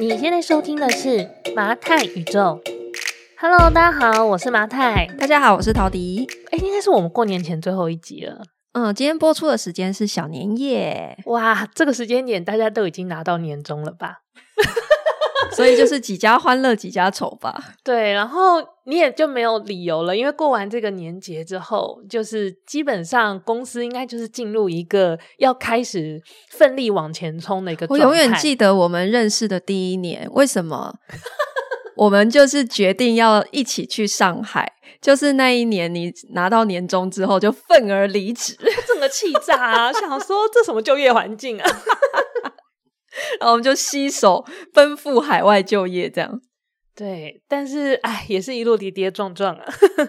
你现在收听的是麻太宇宙。Hello，大家好，我是麻太。大家好，我是陶迪。哎，应该是我们过年前最后一集了。嗯，今天播出的时间是小年夜。哇，这个时间点大家都已经拿到年终了吧？所以就是几家欢乐几家愁吧。对，然后你也就没有理由了，因为过完这个年节之后，就是基本上公司应该就是进入一个要开始奋力往前冲的一个。我永远记得我们认识的第一年，为什么 我们就是决定要一起去上海？就是那一年，你拿到年终之后就愤而离职，整个气炸啊！想说这什么就业环境啊？然后我们就携手奔赴海外就业，这样。对，但是哎，也是一路跌跌撞撞啊。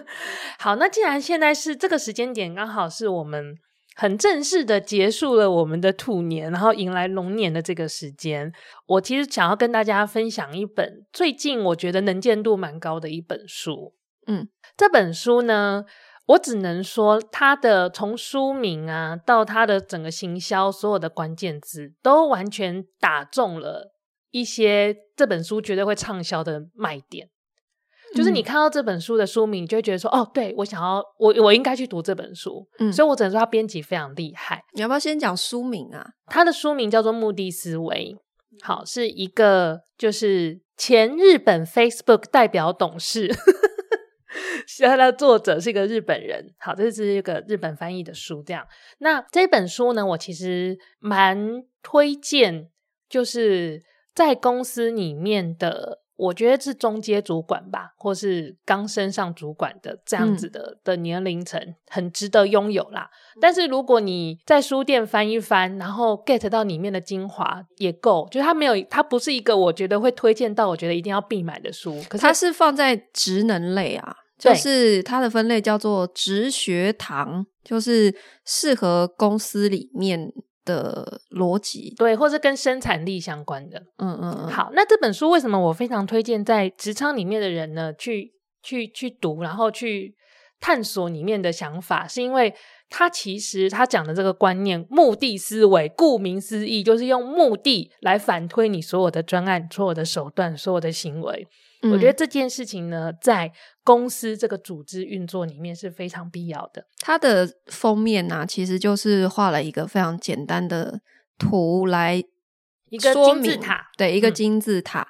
好，那既然现在是这个时间点，刚好是我们很正式的结束了我们的兔年，然后迎来龙年的这个时间，我其实想要跟大家分享一本最近我觉得能见度蛮高的一本书。嗯，这本书呢。我只能说，他的从书名啊到他的整个行销，所有的关键字都完全打中了一些这本书绝对会畅销的卖点。嗯、就是你看到这本书的书名，你就会觉得说：“哦，对，我想要，我我应该去读这本书。”嗯，所以我只能说，他编辑非常厉害。你要不要先讲书名啊？他的书名叫做《目的思维》，好，是一个就是前日本 Facebook 代表董事。它的作者是一个日本人，好，这是一个日本翻译的书。这样，那这本书呢，我其实蛮推荐，就是在公司里面的，我觉得是中阶主管吧，或是刚升上主管的这样子的、嗯、的年龄层，很值得拥有啦。但是如果你在书店翻一翻，然后 get 到里面的精华也够，就是它没有，它不是一个我觉得会推荐到，我觉得一定要必买的书。可是它是放在职能类啊。就是它的分类叫做职学堂，就是适合公司里面的逻辑，对，或是跟生产力相关的。嗯嗯嗯。好，那这本书为什么我非常推荐在职场里面的人呢？去去去读，然后去探索里面的想法，是因为他其实他讲的这个观念，目的思维，顾名思义，就是用目的来反推你所有的专案、所有的手段、所有的行为。我觉得这件事情呢，在公司这个组织运作里面是非常必要的。它的封面呢、啊，其实就是画了一个非常简单的图来一个金字塔，对，一个金字塔。嗯、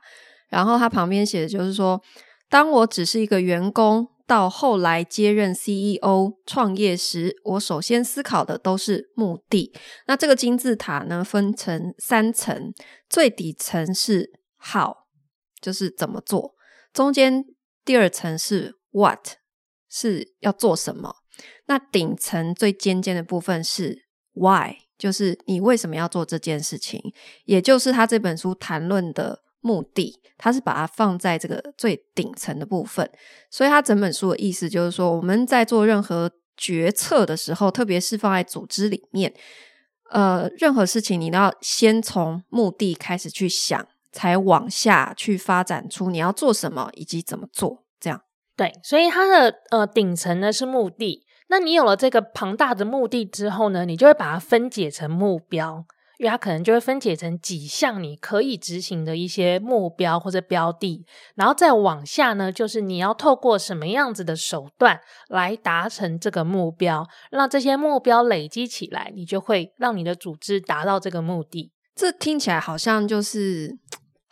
然后它旁边写的就是说，当我只是一个员工，到后来接任 CEO 创业时，我首先思考的都是目的。那这个金字塔呢，分成三层，最底层是 How，就是怎么做。中间第二层是 what，是要做什么？那顶层最尖尖的部分是 why，就是你为什么要做这件事情？也就是他这本书谈论的目的，他是把它放在这个最顶层的部分。所以他整本书的意思就是说，我们在做任何决策的时候，特别是放在组织里面，呃，任何事情你都要先从目的开始去想。才往下去发展出你要做什么以及怎么做，这样。对，所以它的呃顶层呢是目的。那你有了这个庞大的目的之后呢，你就会把它分解成目标，因为它可能就会分解成几项你可以执行的一些目标或者标的，然后再往下呢，就是你要透过什么样子的手段来达成这个目标，让这些目标累积起来，你就会让你的组织达到这个目的。这听起来好像就是。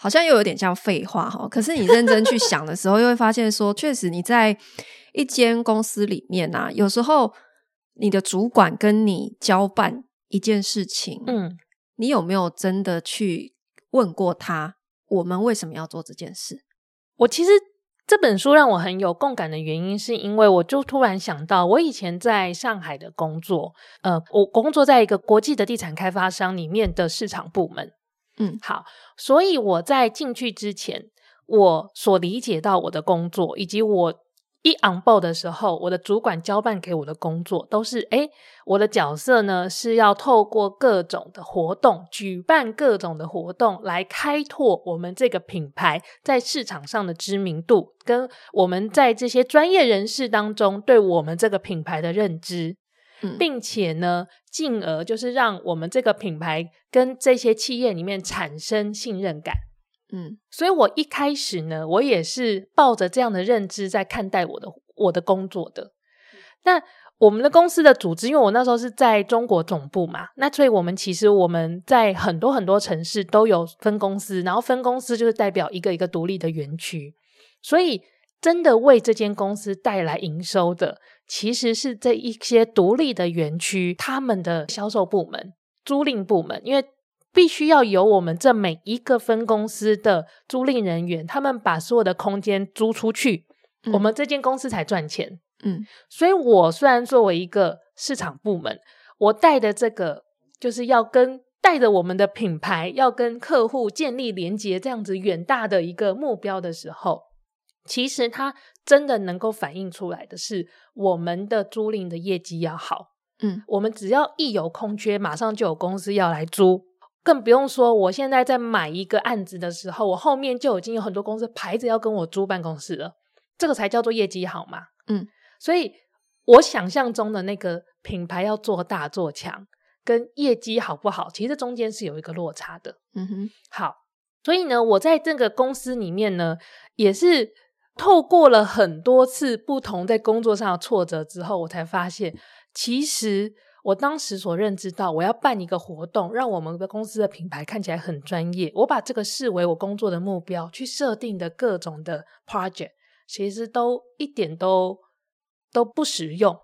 好像又有点像废话哈，可是你认真去想的时候，又会发现说，确实你在一间公司里面啊，有时候你的主管跟你交办一件事情，嗯，你有没有真的去问过他，我们为什么要做这件事？我其实这本书让我很有共感的原因，是因为我就突然想到，我以前在上海的工作，呃，我工作在一个国际的地产开发商里面的市场部门。嗯，好，所以我在进去之前，我所理解到我的工作，以及我一 on board 的时候，我的主管交办给我的工作，都是诶，我的角色呢是要透过各种的活动，举办各种的活动，来开拓我们这个品牌在市场上的知名度，跟我们在这些专业人士当中对我们这个品牌的认知。并且呢，进而就是让我们这个品牌跟这些企业里面产生信任感。嗯，所以我一开始呢，我也是抱着这样的认知在看待我的我的工作的。那我们的公司的组织，因为我那时候是在中国总部嘛，那所以我们其实我们在很多很多城市都有分公司，然后分公司就是代表一个一个独立的园区，所以真的为这间公司带来营收的，其实是这一些独立的园区他们的销售部门、租赁部门，因为必须要由我们这每一个分公司的租赁人员，他们把所有的空间租出去，嗯、我们这间公司才赚钱。嗯，所以我虽然作为一个市场部门，我带的这个就是要跟带着我们的品牌，要跟客户建立连接，这样子远大的一个目标的时候，其实它真的能够反映出来的是我们的租赁的业绩要好。嗯，我们只要一有空缺，马上就有公司要来租，更不用说我现在在买一个案子的时候，我后面就已经有很多公司排着要跟我租办公室了，这个才叫做业绩好嘛。嗯。所以，我想象中的那个品牌要做大做强，跟业绩好不好，其实中间是有一个落差的。嗯哼，好，所以呢，我在这个公司里面呢，也是透过了很多次不同在工作上的挫折之后，我才发现，其实我当时所认知到，我要办一个活动，让我们的公司的品牌看起来很专业，我把这个视为我工作的目标，去设定的各种的 project，其实都一点都。都不实用，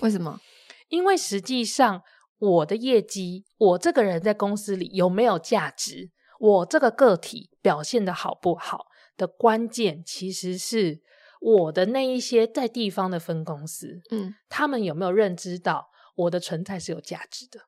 为什么？因为实际上，我的业绩，我这个人在公司里有没有价值，我这个个体表现的好不好的关键，其实是我的那一些在地方的分公司，嗯，他们有没有认知到我的存在是有价值的？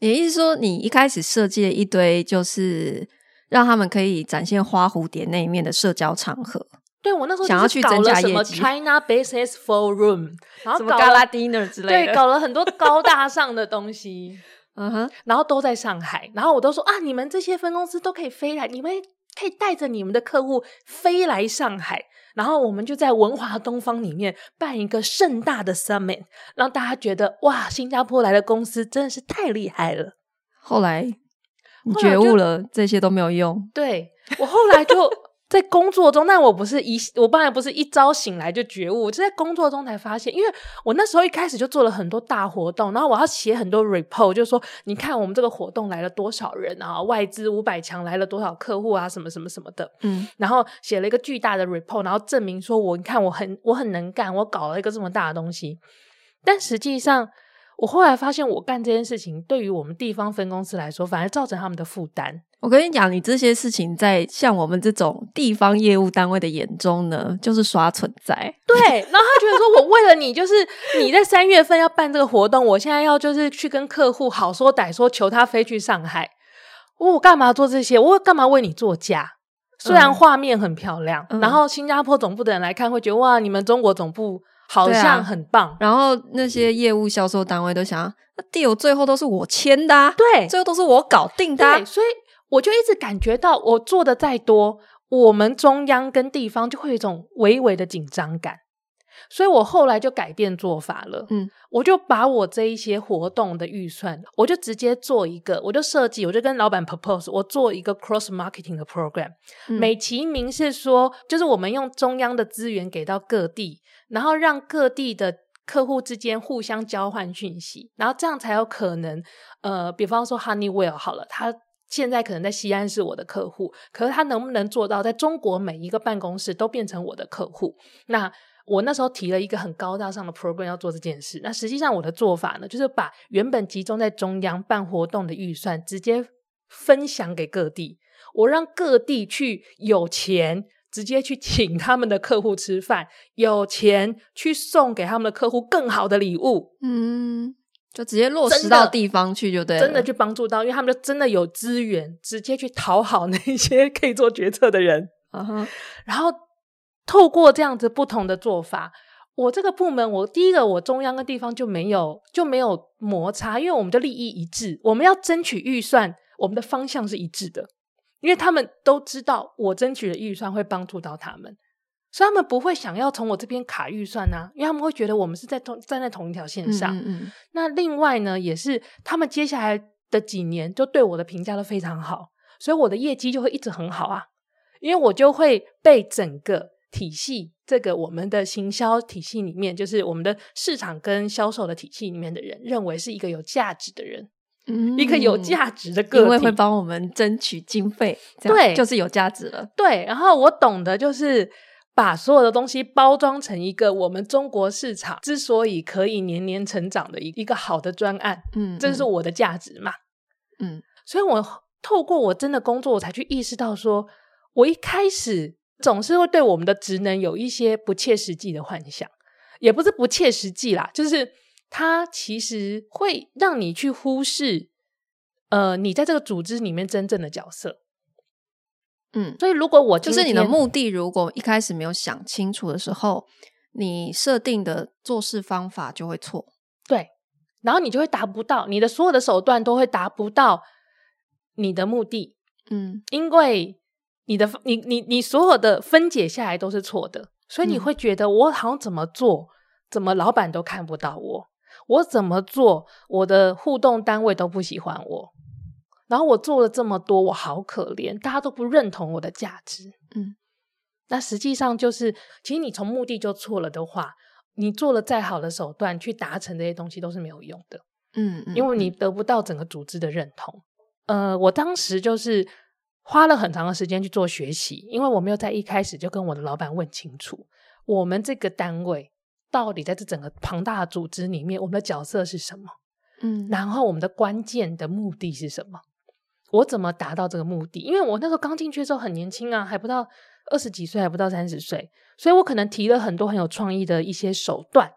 也意思说，你一开始设计了一堆，就是让他们可以展现花蝴蝶那一面的社交场合。对，我那时候想要去增加什么 China Business Forum，然后什么 Gala Dinner 之类的，对，搞了很多高大上的东西，嗯哼，然后都在上海，然后我都说啊，你们这些分公司都可以飞来，你们可以带着你们的客户飞来上海，然后我们就在文华东方里面办一个盛大的 Summit，让大家觉得哇，新加坡来的公司真的是太厉害了。后来你觉悟了，这些都没有用。对，我后来就。在工作中，但我不是一，我当然不是一朝醒来就觉悟，我就在工作中才发现，因为我那时候一开始就做了很多大活动，然后我要写很多 report，就是说，你看我们这个活动来了多少人啊，外资五百强来了多少客户啊，什么什么什么的，嗯，然后写了一个巨大的 report，然后证明说我，你看我很我很能干，我搞了一个这么大的东西，但实际上。我后来发现，我干这件事情对于我们地方分公司来说，反而造成他们的负担。我跟你讲，你这些事情在像我们这种地方业务单位的眼中呢，就是刷存在。对，然后他觉得说，我为了你，就是你在三月份要办这个活动，我现在要就是去跟客户好说歹说，求他飞去上海。我干嘛做这些？我干嘛为你做假？虽然画面很漂亮，嗯、然后新加坡总部的人来看会觉得哇，你们中国总部。好像很棒，啊，然后那些业务销售单位都想，那 deal 最后都是我签的，啊，对，最后都是我搞定的，啊，对，所以我就一直感觉到，我做的再多，我们中央跟地方就会有一种微微的紧张感。所以我后来就改变做法了，嗯，我就把我这一些活动的预算，我就直接做一个，我就设计，我就跟老板 propose，我做一个 cross marketing 的 program，嗯，美其名是说，就是我们用中央的资源给到各地，然后让各地的客户之间互相交换讯息，然后这样才有可能，呃，比方说 Honeywell 好了，他现在可能在西安是我的客户，可是他能不能做到在中国每一个办公室都变成我的客户？那我那时候提了一个很高大上的 program 要做这件事，那实际上我的做法呢，就是把原本集中在中央办活动的预算直接分享给各地，我让各地去有钱直接去请他们的客户吃饭，有钱去送给他们的客户更好的礼物，嗯，就直接落实到地方去就对了，真的去帮助到，因为他们就真的有资源，直接去讨好那些可以做决策的人，嗯哼，然后。透过这样子不同的做法，我这个部门，我第一个，我中央跟地方就没有就没有摩擦，因为我们的利益一致，我们要争取预算，我们的方向是一致的，因为他们都知道我争取的预算会帮助到他们，所以他们不会想要从我这边卡预算啊，因为他们会觉得我们是在同站在同一条线上。嗯。那另外呢，也是他们接下来的几年就对我的评价都非常好，所以我的业绩就会一直很好啊。因为我就会被整个体系，这个我们的行销体系里面，就是我们的市场跟销售的体系里面的人，认为是一个有价值的人，嗯，一个有价值的个体，因为会帮我们争取经费，对，就是有价值了。对，然后我懂得就是把所有的东西包装成一个我们中国市场之所以可以年年成长的一一个好的专案，嗯，这是我的价值嘛，嗯，所以我透过我真的工作，我才去意识到说，我一开始。总是会对我们的职能有一些不切实际的幻想，也不是不切实际啦，就是它其实会让你去忽视，呃，你在这个组织里面真正的角色。嗯，所以如果我就是你的目的，如果一开始没有想清楚的时候，你设定的做事方法就会错。对，然后你就会达不到，你的所有的手段都会达不到你的目的。嗯，因为。你的你你你所有的分解下来都是错的，所以你会觉得我好像怎么做，怎么老板都看不到我，我怎么做，我的互动单位都不喜欢我，然后我做了这么多，我好可怜，大家都不认同我的价值。嗯，那实际上就是，其实你从目的就错了的话，你做了再好的手段去达成这些东西都是没有用的。嗯，因为你得不到整个组织的认同。呃，我当时就是。花了很长的时间去做学习，因为我没有在一开始就跟我的老板问清楚，我们这个单位到底在这整个庞大的组织里面，我们的角色是什么？嗯，然后我们的关键的目的是什么？我怎么达到这个目的？因为我那时候刚进去的时候很年轻啊，还不到二十几岁，还不到三十岁，所以我可能提了很多很有创意的一些手段，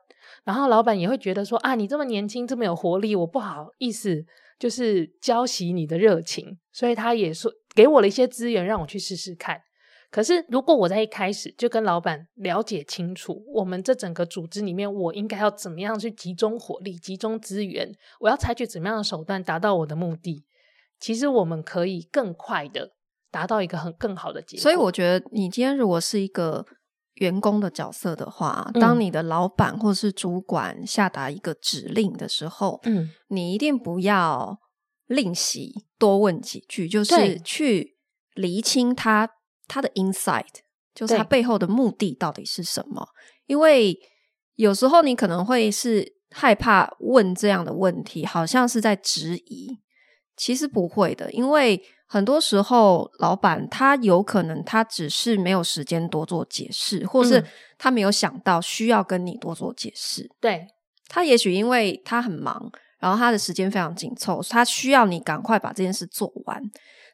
然后老板也会觉得说啊，你这么年轻，这么有活力，我不好意思就是浇熄你的热情，所以他也说。给我了一些资源，让我去试试看。可是，如果我在一开始就跟老板了解清楚，我们这整个组织里面，我应该要怎么样去集中火力、集中资源，我要采取怎么样的手段达到我的目的，其实我们可以更快的达到一个很更好的结果。所以，我觉得你今天如果是一个员工的角色的话，当你的老板或是主管下达一个指令的时候，嗯，你一定不要。吝惜多问几句，就是去厘清他他的 insight，就是他背后的目的到底是什么？因为有时候你可能会是害怕问这样的问题，好像是在质疑，其实不会的。因为很多时候，老板他有可能他只是没有时间多做解释，或是他没有想到需要跟你多做解释。对，他也许因为他很忙。然后他的时间非常紧凑，他需要你赶快把这件事做完。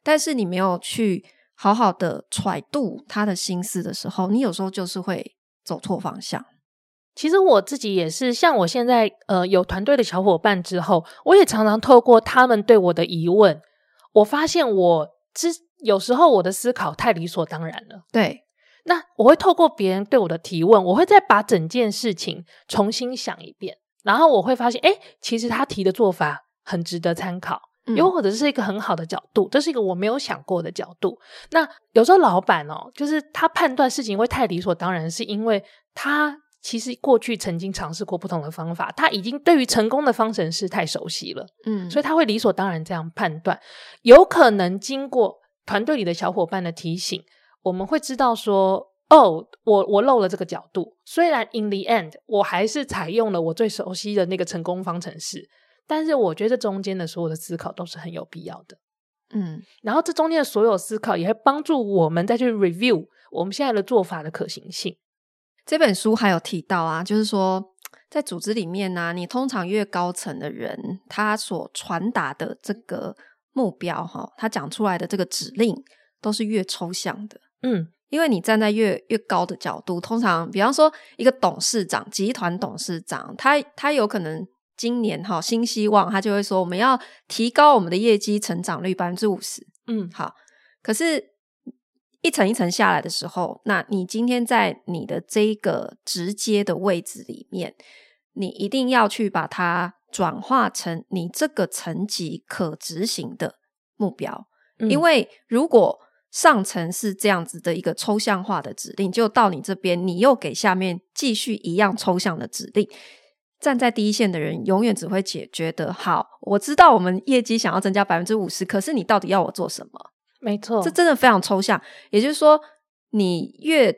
但是你没有去好好的揣度他的心思的时候，你有时候就是会走错方向。其实我自己也是，像我现在呃有团队的小伙伴之后，我也常常透过他们对我的疑问，我发现我之有时候我的思考太理所当然了。对，那我会透过别人对我的提问，我会再把整件事情重新想一遍。然后我会发现，诶，其实他提的做法很值得参考，又、嗯、或者是一个很好的角度，这是一个我没有想过的角度。那有时候老板哦，就是他判断事情会太理所当然，是因为他其实过去曾经尝试过不同的方法，他已经对于成功的方程式太熟悉了，嗯，所以他会理所当然这样判断。有可能经过团队里的小伙伴的提醒，我们会知道说。哦，oh，我我漏了这个角度。虽然 in the end 我还是采用了我最熟悉的那个成功方程式，但是我觉得中间的所有的思考都是很有必要的。嗯，然后这中间的所有思考也会帮助我们再去 review 我们现在的做法的可行性。这本书还有提到啊，就是说在组织里面呢、啊，你通常越高层的人，他所传达的这个目标哈，他讲出来的这个指令都是越抽象的。嗯。因为你站在越越高的角度，通常比方说一个董事长、集团董事长，他他有可能今年哈新希望，他就会说我们要提高我们的业绩成长率百分之五十。嗯，好。可是，一层一层下来的时候，那你今天在你的这个直接的位置里面，你一定要去把它转化成你这个层级可执行的目标，嗯，因为如果上层是这样子的一个抽象化的指令，就到你这边，你又给下面继续一样抽象的指令。站在第一线的人，永远只会解决得好。我知道我们业绩想要增加百分之五十，可是你到底要我做什么？没错，这真的非常抽象。也就是说，你越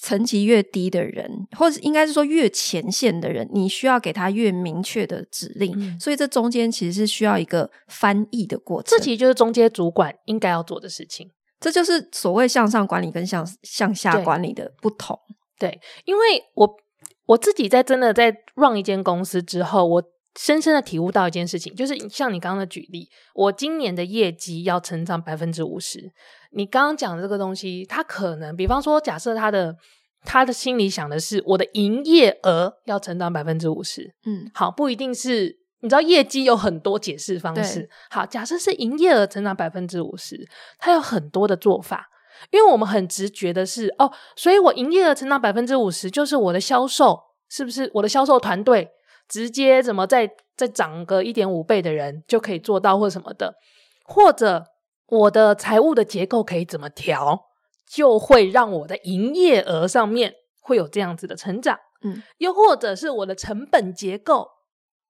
层级越低的人，或者应该是说越前线的人，你需要给他越明确的指令。嗯、所以这中间其实是需要一个翻译的过程。这其实就是中间主管应该要做的事情。这就是所谓向上管理跟向向下管理的不同。对，因为我我自己在真的在 run 一间公司之后，我。深深的体悟到一件事情，就是像你刚刚的举例，我今年的业绩要成长百分之五十。你刚刚讲的这个东西，它可能，比方说，假设他的他的心里想的是，我的营业额要成长百分之五十。嗯，好，不一定是，你知道业绩有很多解释方式。好，假设是营业额成长百分之五十，他有很多的做法，因为我们很直觉的是，哦，所以我营业额成长百分之五十，就是我的销售是不是我的销售团队？直接怎么再再涨个一点五倍的人就可以做到，或什么的，或者我的财务的结构可以怎么调，就会让我的营业额上面会有这样子的成长。嗯，又或者是我的成本结构，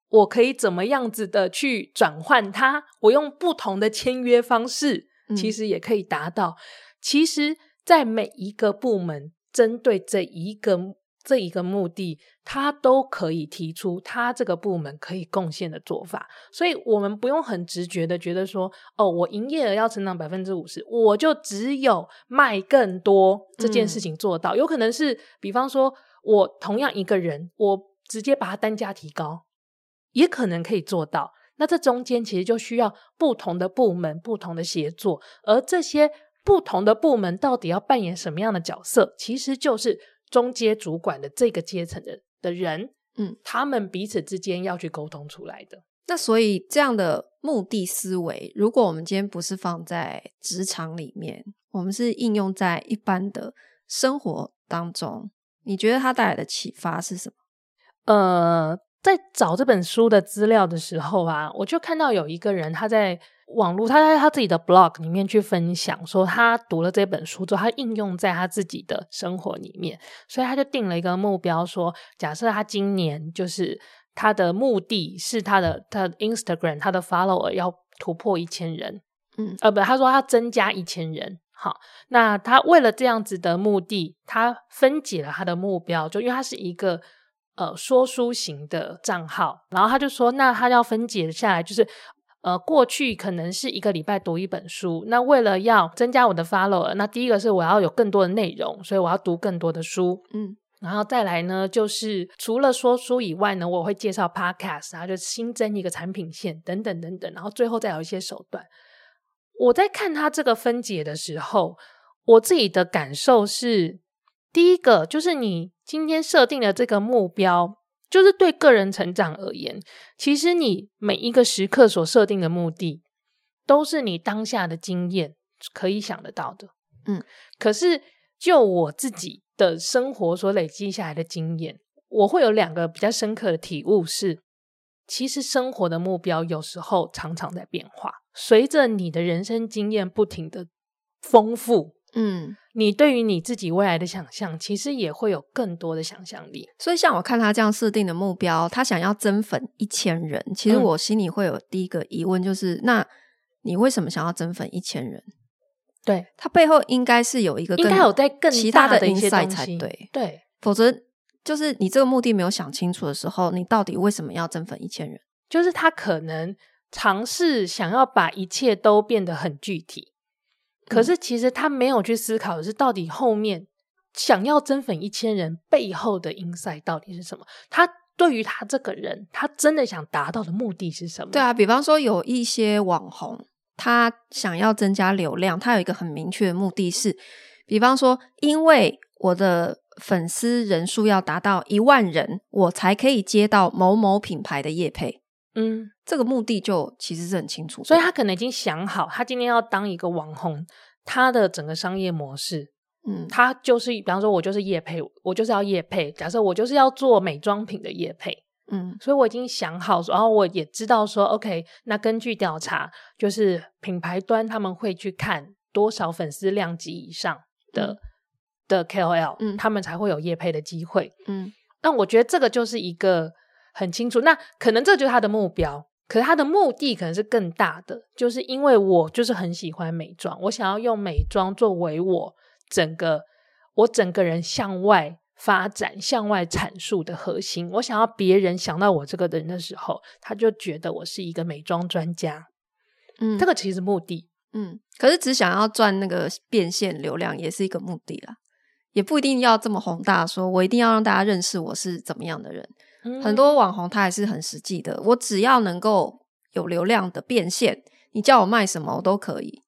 我可以怎么样子的去转换它？我用不同的签约方式，其实也可以达到。嗯，其实，在每一个部门针对这一个。这一个目的，他都可以提出他这个部门可以贡献的做法，所以我们不用很直觉的觉得说，哦，我营业额要成长百分之五十，我就只有卖更多这件事情做到。嗯。有可能是，比方说，我同样一个人，我直接把他单价提高，也可能可以做到。那这中间其实就需要不同的部门、不同的协作，而这些不同的部门到底要扮演什么样的角色，其实就是。中阶主管的这个阶层的的人，嗯，他们彼此之间要去沟通出来的。那所以这样的目的思维，如果我们今天不是放在职场里面，我们是应用在一般的生活当中，你觉得它带来的启发是什么？呃，在找这本书的资料的时候啊，我就看到有一个人他在。网络，他在他自己的 blog 里面去分享，说他读了这本书之后，他应用在他自己的生活里面，所以他就定了一个目标，说假设他今年就是他的目的是他的他的 Instagram 他的 follower 要突破一千人，嗯，呃，不，他说他增加一千人，好，那他为了这样子的目的，他分解了他的目标，就因为他是一个呃说书型的账号，然后他就说，那他要分解下来就是。呃，过去可能是一个礼拜读一本书，那为了要增加我的 follower，那第一个是我要有更多的内容，所以我要读更多的书，嗯，然后再来呢，就是除了说书以外呢，我会介绍 podcast，然后就新增一个产品线等等等等，然后最后再有一些手段。我在看他这个分解的时候，我自己的感受是，第一个就是你今天设定的这个目标。就是对个人成长而言，其实你每一个时刻所设定的目的，都是你当下的经验可以想得到的。嗯，可是就我自己的生活所累积下来的经验，我会有两个比较深刻的体悟是：其实生活的目标有时候常常在变化，随着你的人生经验不停的丰富。嗯，你对于你自己未来的想象，其实也会有更多的想象力。所以，像我看他这样设定的目标，他想要增粉一千人，其实我心里会有第一个疑问，就是：嗯、那你为什么想要增粉一千人？对，他背后应该是有一个更应该有在更其他的 insight 才对。对，否则就是你这个目的没有想清楚的时候，你到底为什么要增粉一千人？就是他可能尝试想要把一切都变得很具体。可是，其实他没有去思考的是，到底后面想要增粉一千人背后的 insight 到底是什么？他对于他这个人，他真的想达到的目的是什么？对啊，比方说有一些网红，他想要增加流量，他有一个很明确的目的是，比方说，因为我的粉丝人数要达到一万人，我才可以接到某某品牌的业配。嗯，这个目的就其实是很清楚，所以他可能已经想好，他今天要当一个网红，他的整个商业模式，嗯，他就是，比方说，我就是业配，我就是要业配。假设我就是要做美妆品的业配，嗯，所以我已经想好，然后我也知道说，OK，那根据调查，就是品牌端他们会去看多少粉丝量级以上的、嗯、的 KOL，嗯，他们才会有业配的机会，嗯，那我觉得这个就是一个。很清楚，那可能这就是他的目标。可是他的目的可能是更大的，就是因为我就是很喜欢美妆，我想要用美妆作为我整个我整个人向外发展、向外阐述的核心。我想要别人想到我这个人的时候，他就觉得我是一个美妆专家。嗯，这个其实目的。嗯，可是只想要赚那个变现流量也是一个目的啦，也不一定要这么宏大，说我一定要让大家认识我是怎么样的人。嗯，很多网红他还是很实际的，我只要能够有流量的变现，你叫我卖什么我都可以。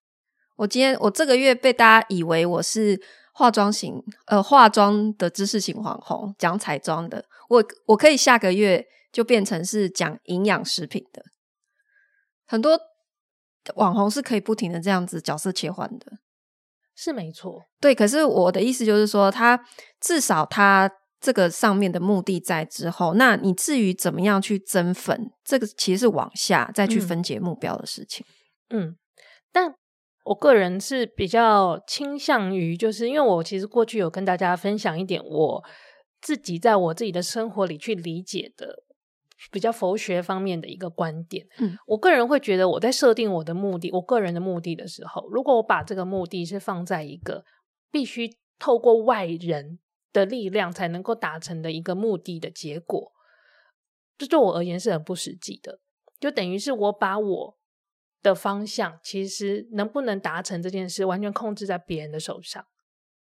我今天我这个月被大家以为我是化妆型呃化妆的知识型网红，讲彩妆的，我我可以下个月就变成是讲营养食品的，很多。网红是可以不停的这样子角色切换的，是没错。对，可是我的意思就是说，他至少他这个上面的目的在之后，那你至于怎么样去增粉，这个其实是往下再去分解目标的事情。嗯，嗯，但我个人是比较倾向于，就是因为我其实过去有跟大家分享一点我自己在我自己的生活里去理解的。比较佛学方面的一个观点，嗯，我个人会觉得，我在设定我的目的，我个人的目的的时候，如果我把这个目的是放在一个必须透过外人的力量才能够达成的一个目的的结果，这对我而言是很不实际的。就等于是我把我的方向，其实能不能达成这件事，完全控制在别人的手上，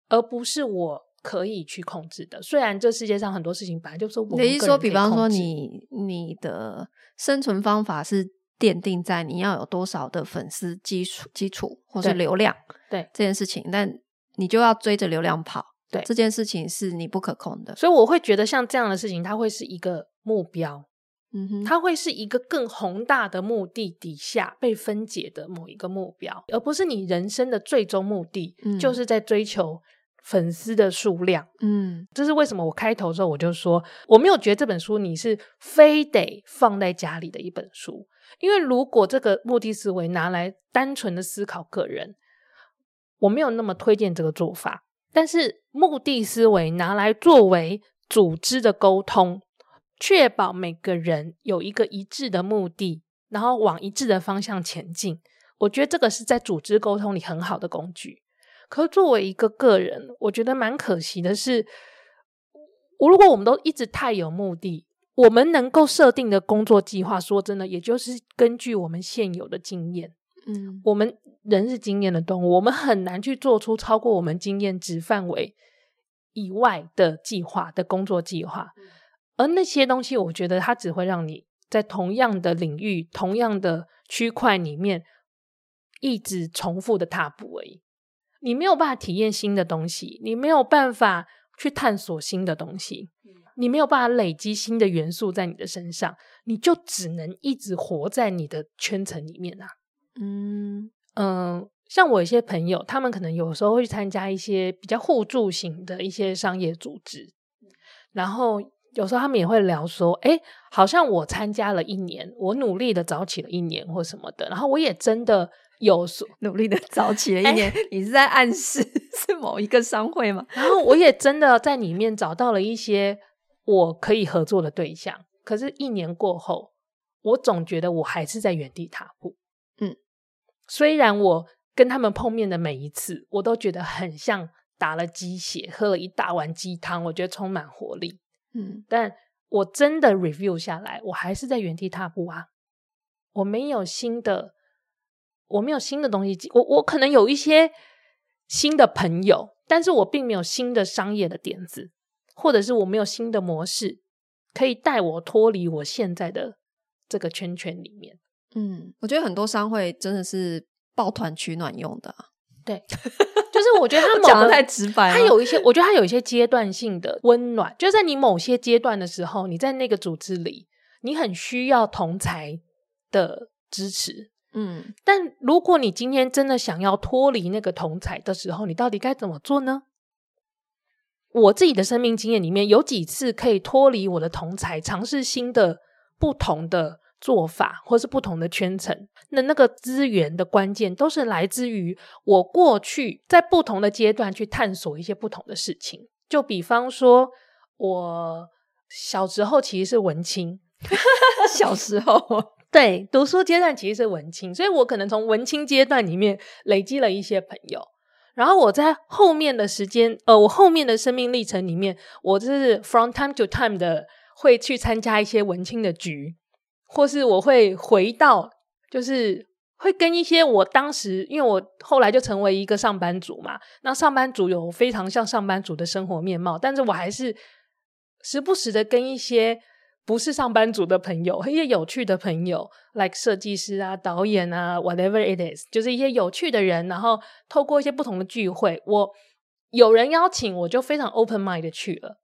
而不是我。可以去控制的，虽然这世界上很多事情本来就是我。你说，比方说你你的生存方法是奠定在你要有多少的粉丝基础基础或是流量，对，对这件事情，但你就要追着流量跑，对这件事情是你不可控的。所以我会觉得像这样的事情，它会是一个目标，嗯哼，它会是一个更宏大的目的底下被分解的某一个目标，而不是你人生的最终目的，嗯，就是在追求。粉丝的数量，嗯，这是为什么？我开头的时候我就说，我没有觉得这本书你是非得放在家里的一本书，因为如果这个目的思维拿来单纯的思考个人，我没有那么推荐这个做法。但是目的思维拿来作为组织的沟通，确保每个人有一个一致的目的，然后往一致的方向前进，我觉得这个是在组织沟通里很好的工具。可作为一个个人，我觉得蛮可惜的是，我如果我们都一直太有目的，我们能够设定的工作计划，说真的，也就是根据我们现有的经验。嗯，我们人是经验的动物，我们很难去做出超过我们经验值范围以外的计划的工作计划。而那些东西，我觉得它只会让你在同样的领域、同样的区块里面一直重复的踏步而已。你没有办法体验新的东西，你没有办法去探索新的东西，你没有办法累积新的元素在你的身上，你就只能一直活在你的圈层里面啊。嗯嗯、呃，像我一些朋友，他们可能有时候会去参加一些比较互助型的一些商业组织，然后有时候他们也会聊说，诶，好像我参加了一年，我努力的早起了一年或什么的，然后我也真的。有所 努力的早起了一年，欸、你是在暗示是某一个商会吗？然后我也真的在里面找到了一些我可以合作的对象，可是，一年过后，我总觉得我还是在原地踏步。嗯，虽然我跟他们碰面的每一次，我都觉得很像打了鸡血，喝了一大碗鸡汤，我觉得充满活力。嗯，但我真的 review 下来，我还是在原地踏步啊，我没有新的。我没有新的东西，我我可能有一些新的朋友，但是我并没有新的商业的点子，或者是我没有新的模式可以带我脱离我现在的这个圈圈里面。嗯，我觉得很多商会真的是抱团取暖用的啊。对，就是我觉得他讲的太直白了，他有一些，我觉得他有一些阶段性的温暖，就在你某些阶段的时候，你在那个组织里，你很需要同才的支持。嗯，但如果你今天真的想要脱离那个同才的时候，你到底该怎么做呢？我自己的生命经验里面有几次可以脱离我的同才，尝试新的、不同的做法，或是不同的圈层。那那个资源的关键都是来自于我过去在不同的阶段去探索一些不同的事情。就比方说，我小时候其实是文青，小时候。对，读书阶段其实是文青，所以我可能从文青阶段里面累积了一些朋友。然后我在后面的时间，呃，我后面的生命历程里面，我就是 from time to time 的会去参加一些文青的局，或是我会回到，就是会跟一些我当时，因为我后来就成为一个上班族嘛，那上班族有非常像上班族的生活面貌，但是我还是时不时的跟一些。不是上班族的朋友，一些有趣的朋友，like 设计师啊、导演啊，whatever it is，就是一些有趣的人。然后透过一些不同的聚会，我有人邀请，我就非常 open mind 的去了。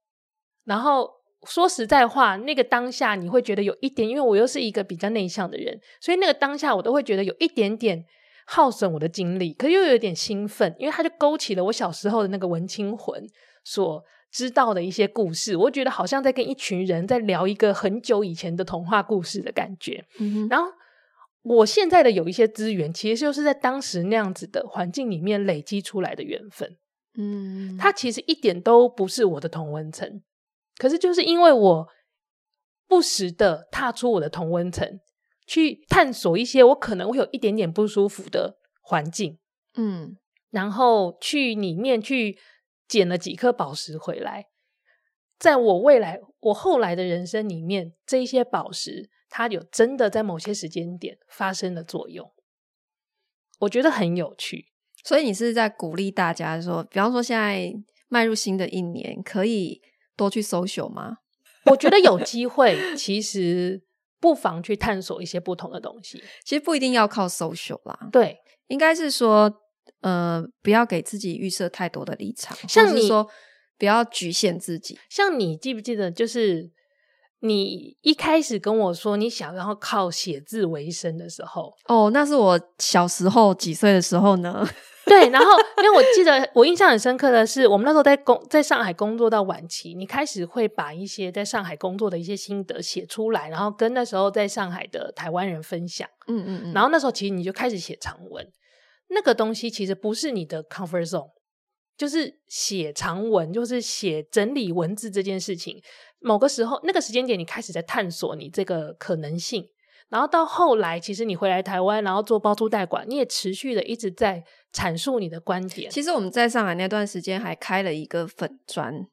然后说实在话，那个当下你会觉得有一点，因为我又是一个比较内向的人，所以那个当下我都会觉得有一点点耗损我的精力，可是又有点兴奋，因为它就勾起了我小时候的那个文青魂所。知道的一些故事，我觉得好像在跟一群人在聊一个很久以前的童话故事的感觉。嗯。然后我现在的有一些资源，其实就是在当时那样子的环境里面累积出来的缘分。嗯，它其实一点都不是我的同文层，可是就是因为我不时的踏出我的同温层，去探索一些我可能会有一点点不舒服的环境。嗯，然后去里面去。捡了几颗宝石回来，在我未来、我后来的人生里面，这一些宝石，它有真的在某些时间点发生了作用，我觉得很有趣。所以你是在鼓励大家说，比方说现在迈入新的一年，可以多去 social 吗？我觉得有机会，其实不妨去探索一些不同的东西。其实不一定要靠 social 啦，对，应该是说。呃，不要给自己预设太多的立场，像你说，不要局限自己。像你记不记得，就是你一开始跟我说你想要靠写字为生的时候，哦，那是我小时候几岁的时候呢？对，然后因为我记得我印象很深刻的是，我们那时候在工在上海工作到晚期，你开始会把一些在上海工作的一些心得写出来，然后跟那时候在上海的台湾人分享。嗯嗯嗯，然后那时候其实你就开始写长文。那个东西其实不是你的 comfort zone，就是写长文，就是写整理文字这件事情。某个时候，那个时间点，你开始在探索你这个可能性，然后到后来，其实你回来台湾，然后做包租代管，你也持续的一直在阐述你的观点。其实我们在上海那段时间还开了一个粉专，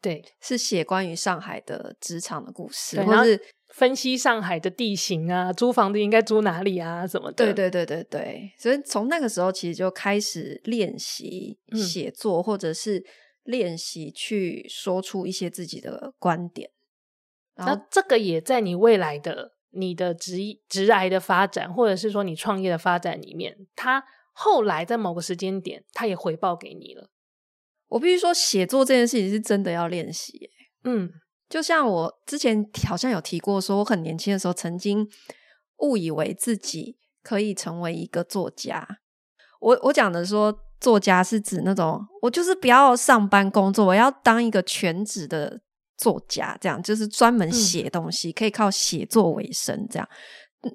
对，是写关于上海的职场的故事，对或是。分析上海的地形啊，租房子应该租哪里啊，什么的。对对对对对，所以从那个时候其实就开始练习写作，嗯、或者是练习去说出一些自己的观点。那这个也在你未来的你的职职涯的发展，或者是说你创业的发展里面，他后来在某个时间点，他也回报给你了。我必须说，写作这件事情是真的要练习。嗯。就像我之前好像有提过，说我很年轻的时候曾经误以为自己可以成为一个作家。我我讲的说作家是指那种我就是不要上班工作，我要当一个全职的作家，这样就是专门写东西，可以靠写作为生。这样，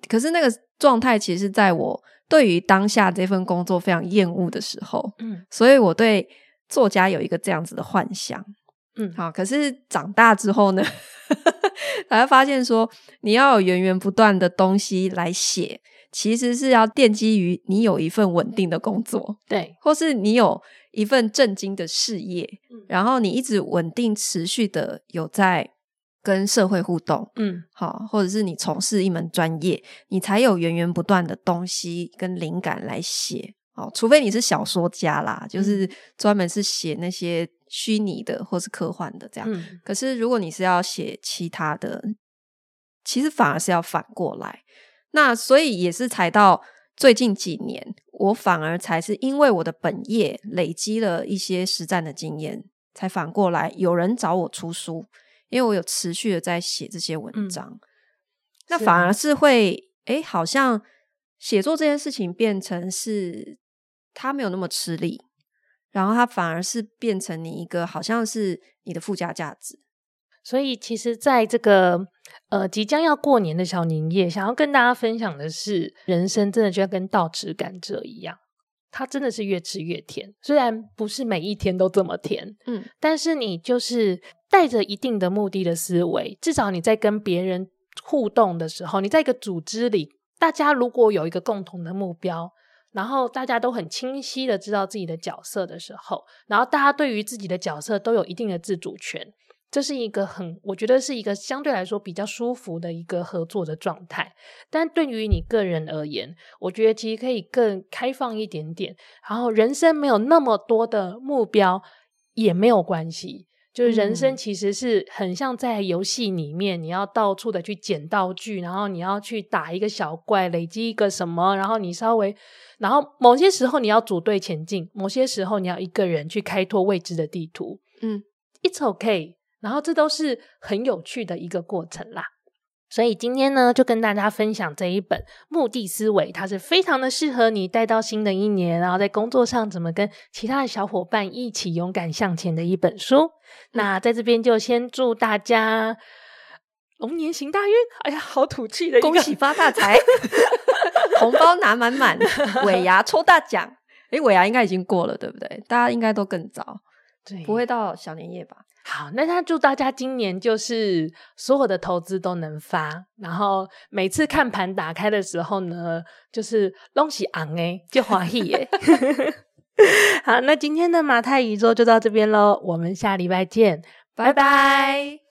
可是那个状态其实是在我对于当下这份工作非常厌恶的时候，嗯，所以我对作家有一个这样子的幻想。嗯，好。可是长大之后呢，才会发现说，你要有源源不断的东西来写，其实是要奠基于你有一份稳定的工作，对，或是你有一份正经的事业，嗯，然后你一直稳定持续的有在跟社会互动，嗯，好，或者是你从事一门专业，你才有源源不断的东西跟灵感来写。哦，除非你是小说家啦，就是专门是写那些虚拟的或是科幻的这样。嗯。可是如果你是要写其他的，其实反而是要反过来。那所以也是才到最近几年，我反而才是因为我的本业累积了一些实战的经验，才反过来有人找我出书，因为我有持续的在写这些文章。嗯。那反而是会，诶，好像写作这件事情变成是。他没有那么吃力，然后他反而是变成你一个好像是你的附加价值。所以，其实，在这个呃即将要过年的小年夜，想要跟大家分享的是，人生真的就要跟倒吃甘蔗一样，它真的是越吃越甜。虽然不是每一天都这么甜，嗯，但是你就是带着一定的目的的思维，至少你在跟别人互动的时候，你在一个组织里，大家如果有一个共同的目标，然后大家都很清晰的知道自己的角色的时候，然后大家对于自己的角色都有一定的自主权。这是一个很，我觉得是一个相对来说比较舒服的一个合作的状态。但对于你个人而言，我觉得其实可以更开放一点点。然后人生没有那么多的目标也没有关系，就是人生其实是很像在游戏里面，你要到处的去捡道具，然后你要去打一个小怪，累积一个什么，然后你稍微，然后某些时候你要组队前进，某些时候你要一个人去开拓未知的地图。嗯，It's okay。然后这都是很有趣的一个过程啦，所以今天呢，就跟大家分享这一本《目的思维》，它是非常的适合你带到新的一年，然后在工作上怎么跟其他的小伙伴一起勇敢向前的一本书。那在这边就先祝大家龙年行大运！哎呀，好土气的，恭喜发大财，红包拿满满，尾牙抽大奖。哎，尾牙应该已经过了，对不对？大家应该都更早，对，不会到小年夜吧？好，那他祝大家今年就是所有的投资都能发，然后每次看盘打开的时候呢，就是拢是昂诶，就欢喜耶。好，那今天的马太宇宙就到这边喽，我们下礼拜见，拜拜。